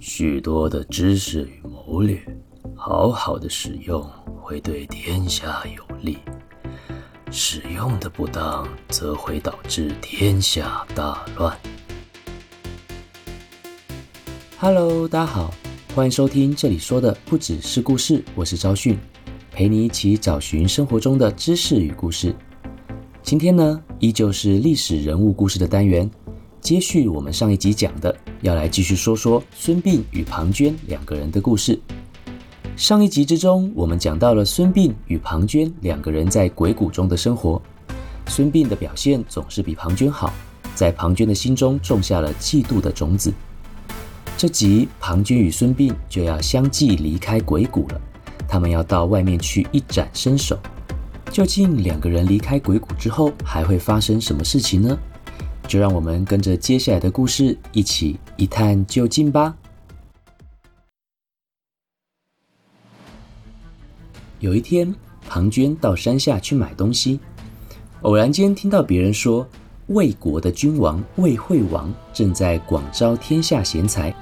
许多的知识与谋略，好好的使用会对天下有利；使用的不当，则会导致天下大乱。Hello，大家好，欢迎收听这里说的不只是故事，我是昭训，陪你一起找寻生活中的知识与故事。今天呢，依旧是历史人物故事的单元。接续我们上一集讲的，要来继续说说孙膑与庞涓两个人的故事。上一集之中，我们讲到了孙膑与庞涓两个人在鬼谷中的生活。孙膑的表现总是比庞涓好，在庞涓的心中种下了嫉妒的种子。这集庞涓与孙膑就要相继离开鬼谷了，他们要到外面去一展身手。究竟两个人离开鬼谷之后，还会发生什么事情呢？就让我们跟着接下来的故事一起一探究竟吧。有一天，庞涓到山下去买东西，偶然间听到别人说，魏国的君王魏惠王正在广招天下贤才。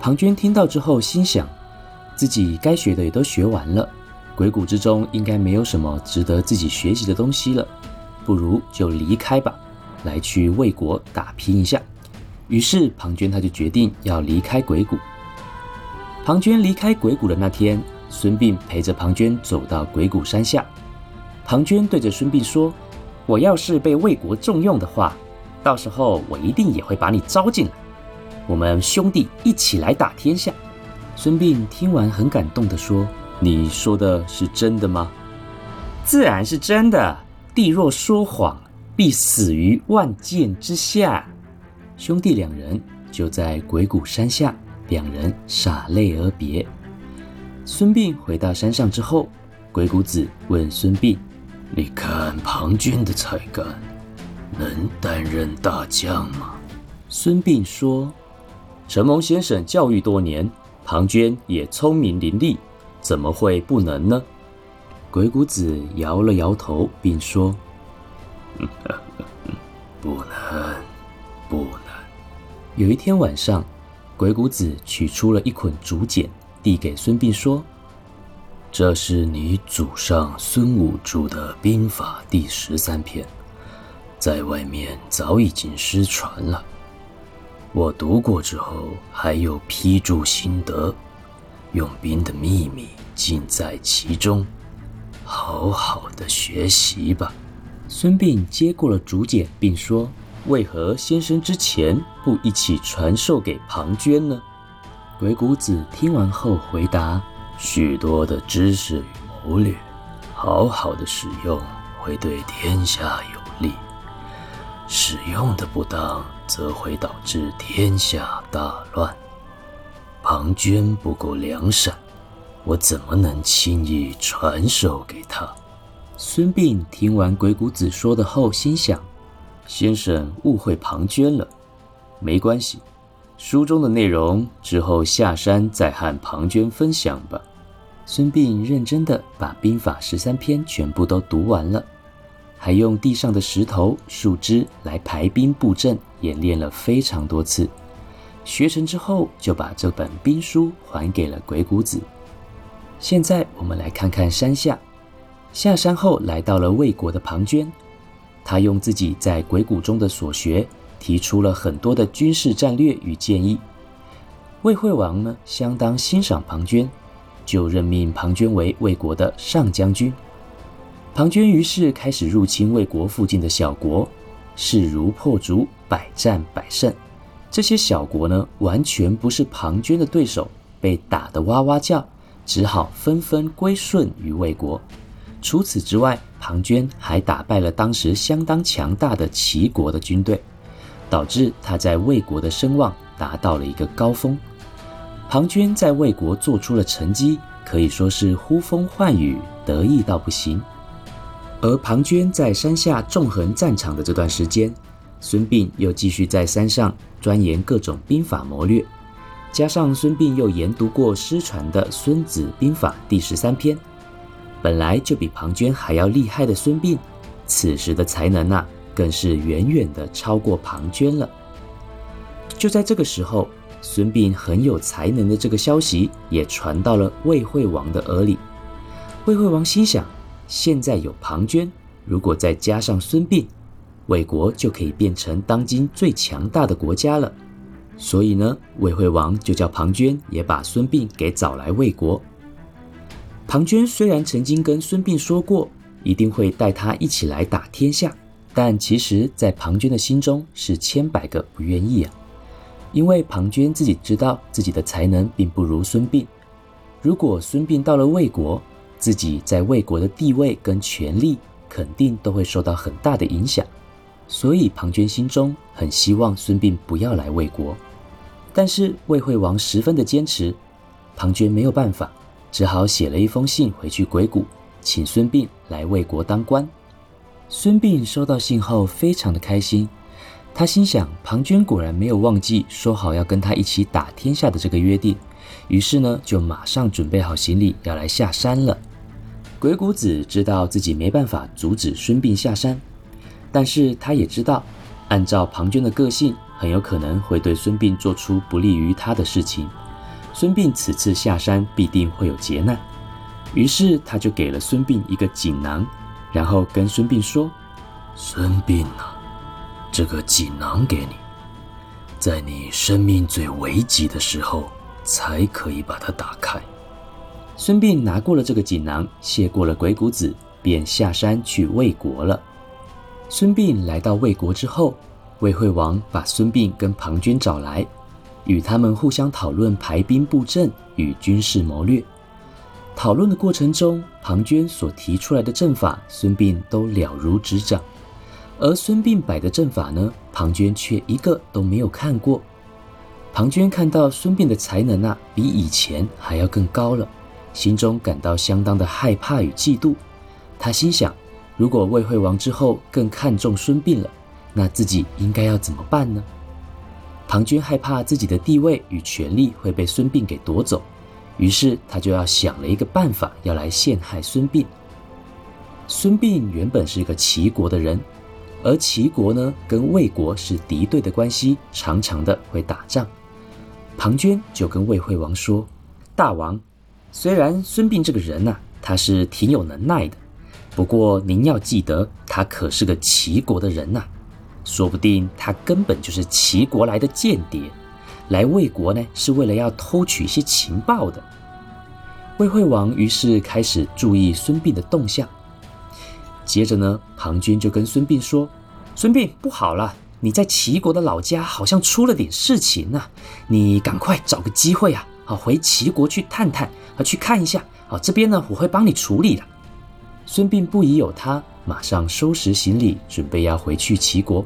庞涓听到之后，心想，自己该学的也都学完了，鬼谷之中应该没有什么值得自己学习的东西了，不如就离开吧。来去魏国打拼一下，于是庞涓他就决定要离开鬼谷。庞涓离开鬼谷的那天，孙膑陪着庞涓走到鬼谷山下。庞涓对着孙膑说：“我要是被魏国重用的话，到时候我一定也会把你招进来，我们兄弟一起来打天下。”孙膑听完很感动地说：“你说的是真的吗？”“自然是真的。帝若说谎。”必死于万箭之下。兄弟两人就在鬼谷山下，两人洒泪而别。孙膑回到山上之后，鬼谷子问孙膑：“你看庞涓的才干，能担任大将吗？”孙膑说：“承蒙先生教育多年，庞涓也聪明伶俐，怎么会不能呢？”鬼谷子摇了摇头，并说。不能，不能。有一天晚上，鬼谷子取出了一捆竹简，递给孙膑说：“这是你祖上孙武著的兵法第十三篇，在外面早已经失传了。我读过之后，还有批注心得，用兵的秘密尽在其中，好好的学习吧。”孙膑接过了竹简，并说：“为何先生之前不一起传授给庞涓呢？”鬼谷子听完后回答：“许多的知识与谋略，好好的使用会对天下有利；使用的不当，则会导致天下大乱。庞涓不够良善，我怎么能轻易传授给他？”孙膑听完鬼谷子说的后，心想：“先生误会庞涓了，没关系，书中的内容之后下山再和庞涓分享吧。”孙膑认真的把兵法十三篇全部都读完了，还用地上的石头、树枝来排兵布阵，演练了非常多次。学成之后，就把这本兵书还给了鬼谷子。现在我们来看看山下。下山后，来到了魏国的庞涓，他用自己在鬼谷中的所学，提出了很多的军事战略与建议。魏惠王呢，相当欣赏庞涓，就任命庞涓为魏国的上将军。庞涓于是开始入侵魏国附近的小国，势如破竹，百战百胜。这些小国呢，完全不是庞涓的对手，被打得哇哇叫，只好纷纷归顺于魏国。除此之外，庞涓还打败了当时相当强大的齐国的军队，导致他在魏国的声望达到了一个高峰。庞涓在魏国做出了成绩，可以说是呼风唤雨，得意到不行。而庞涓在山下纵横战场的这段时间，孙膑又继续在山上钻研各种兵法谋略，加上孙膑又研读过失传的《孙子兵法》第十三篇。本来就比庞涓还要厉害的孙膑，此时的才能啊，更是远远的超过庞涓了。就在这个时候，孙膑很有才能的这个消息也传到了魏惠王的耳里。魏惠王心想：现在有庞涓，如果再加上孙膑，魏国就可以变成当今最强大的国家了。所以呢，魏惠王就叫庞涓也把孙膑给找来魏国。庞涓虽然曾经跟孙膑说过，一定会带他一起来打天下，但其实，在庞涓的心中是千百个不愿意啊。因为庞涓自己知道自己的才能并不如孙膑，如果孙膑到了魏国，自己在魏国的地位跟权力肯定都会受到很大的影响。所以庞涓心中很希望孙膑不要来魏国，但是魏惠王十分的坚持，庞涓没有办法，只好写了一封信回去鬼谷，请孙膑来魏国当官。孙膑收到信后非常的开心，他心想庞涓果然没有忘记说好要跟他一起打天下的这个约定，于是呢就马上准备好行李要来下山了。鬼谷子知道自己没办法阻止孙膑下山。但是他也知道，按照庞涓的个性，很有可能会对孙膑做出不利于他的事情。孙膑此次下山必定会有劫难，于是他就给了孙膑一个锦囊，然后跟孙膑说：“孙膑啊，这个锦囊给你，在你生命最危急的时候才可以把它打开。”孙膑拿过了这个锦囊，谢过了鬼谷子，便下山去魏国了。孙膑来到魏国之后，魏惠王把孙膑跟庞涓找来，与他们互相讨论排兵布阵与军事谋略。讨论的过程中，庞涓所提出来的阵法，孙膑都了如指掌；而孙膑摆的阵法呢，庞涓却一个都没有看过。庞涓看到孙膑的才能啊，比以前还要更高了，心中感到相当的害怕与嫉妒。他心想。如果魏惠王之后更看重孙膑了，那自己应该要怎么办呢？庞涓害怕自己的地位与权力会被孙膑给夺走，于是他就要想了一个办法，要来陷害孙膑。孙膑原本是一个齐国的人，而齐国呢跟魏国是敌对的关系，常常的会打仗。庞涓就跟魏惠王说：“大王，虽然孙膑这个人呐，他是挺有能耐的。”不过您要记得，他可是个齐国的人呐，说不定他根本就是齐国来的间谍，来魏国呢是为了要偷取一些情报的。魏惠王于是开始注意孙膑的动向，接着呢，庞涓就跟孙膑说：“孙膑，不好了，你在齐国的老家好像出了点事情呐，你赶快找个机会啊，好回齐国去探探啊，去看一下。啊，这边呢我会帮你处理的。”孙膑不疑有他，马上收拾行李，准备要回去齐国。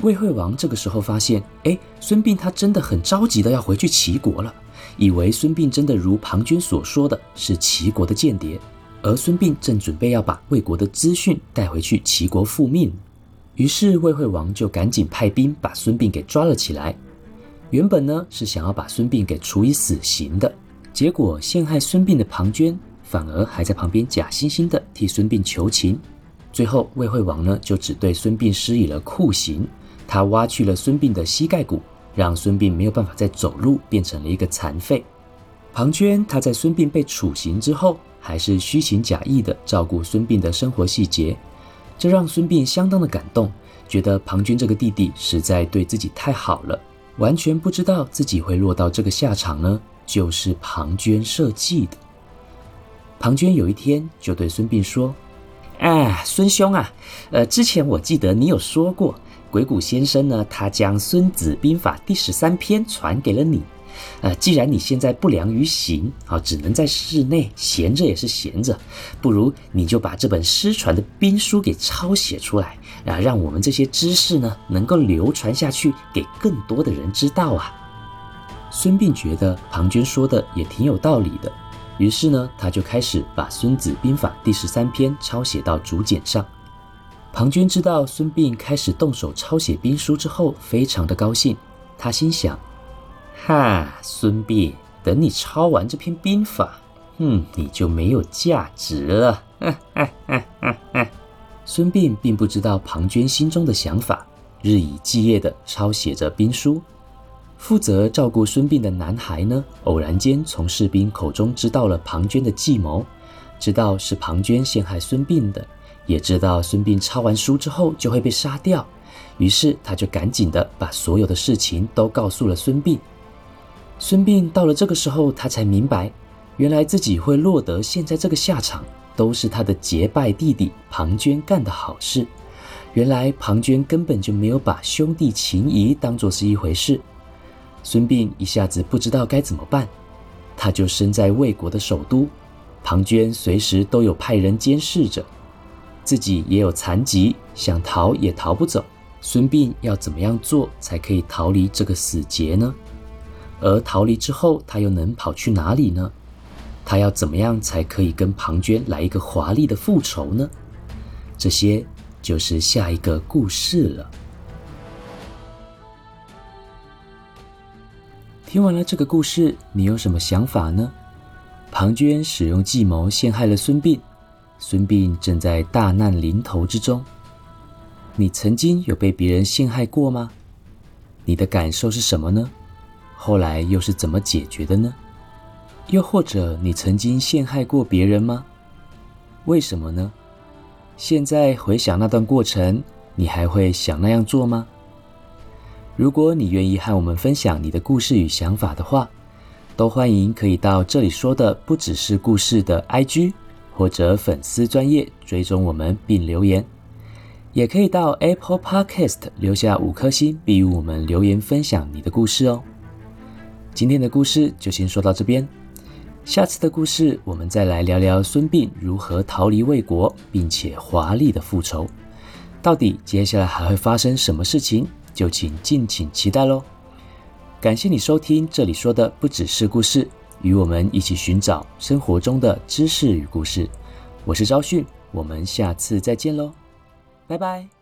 魏惠王这个时候发现，哎，孙膑他真的很着急的要回去齐国了，以为孙膑真的如庞涓所说的是齐国的间谍，而孙膑正准备要把魏国的资讯带回去齐国复命。于是魏惠王就赶紧派兵把孙膑给抓了起来。原本呢是想要把孙膑给处以死刑的，结果陷害孙膑的庞涓。反而还在旁边假惺惺的替孙膑求情，最后魏惠王呢就只对孙膑施以了酷刑，他挖去了孙膑的膝盖骨，让孙膑没有办法再走路，变成了一个残废。庞涓他在孙膑被处刑之后，还是虚情假意的照顾孙膑的生活细节，这让孙膑相当的感动，觉得庞涓这个弟弟实在对自己太好了，完全不知道自己会落到这个下场呢，就是庞涓设计的。庞涓有一天就对孙膑说：“哎，孙兄啊，呃，之前我记得你有说过，鬼谷先生呢，他将《孙子兵法》第十三篇传给了你。呃，既然你现在不良于行，啊，只能在室内闲着也是闲着，不如你就把这本失传的兵书给抄写出来，啊，让我们这些知识呢能够流传下去，给更多的人知道啊。”孙膑觉得庞涓说的也挺有道理的。于是呢，他就开始把《孙子兵法》第十三篇抄写到竹简上。庞涓知道孙膑开始动手抄写兵书之后，非常的高兴。他心想：哈，孙膑，等你抄完这篇兵法，嗯，你就没有价值了。孙膑并不知道庞涓心中的想法，日以继夜地抄写着兵书。负责照顾孙膑的男孩呢，偶然间从士兵口中知道了庞涓的计谋，知道是庞涓陷害孙膑的，也知道孙膑抄完书之后就会被杀掉，于是他就赶紧的把所有的事情都告诉了孙膑。孙膑到了这个时候，他才明白，原来自己会落得现在这个下场，都是他的结拜弟弟庞涓干的好事。原来庞涓根本就没有把兄弟情谊当作是一回事。孙膑一下子不知道该怎么办，他就身在魏国的首都，庞涓随时都有派人监视着，自己也有残疾，想逃也逃不走。孙膑要怎么样做才可以逃离这个死结呢？而逃离之后，他又能跑去哪里呢？他要怎么样才可以跟庞涓来一个华丽的复仇呢？这些就是下一个故事了。听完了这个故事，你有什么想法呢？庞涓使用计谋陷害了孙膑，孙膑正在大难临头之中。你曾经有被别人陷害过吗？你的感受是什么呢？后来又是怎么解决的呢？又或者你曾经陷害过别人吗？为什么呢？现在回想那段过程，你还会想那样做吗？如果你愿意和我们分享你的故事与想法的话，都欢迎可以到这里说的不只是故事的 IG 或者粉丝专业追踪我们并留言，也可以到 Apple Podcast 留下五颗星，并与我们留言分享你的故事哦。今天的故事就先说到这边，下次的故事我们再来聊聊孙膑如何逃离魏国，并且华丽的复仇，到底接下来还会发生什么事情？就请敬请期待喽！感谢你收听这里说的不只是故事，与我们一起寻找生活中的知识与故事。我是昭训，我们下次再见喽，拜拜。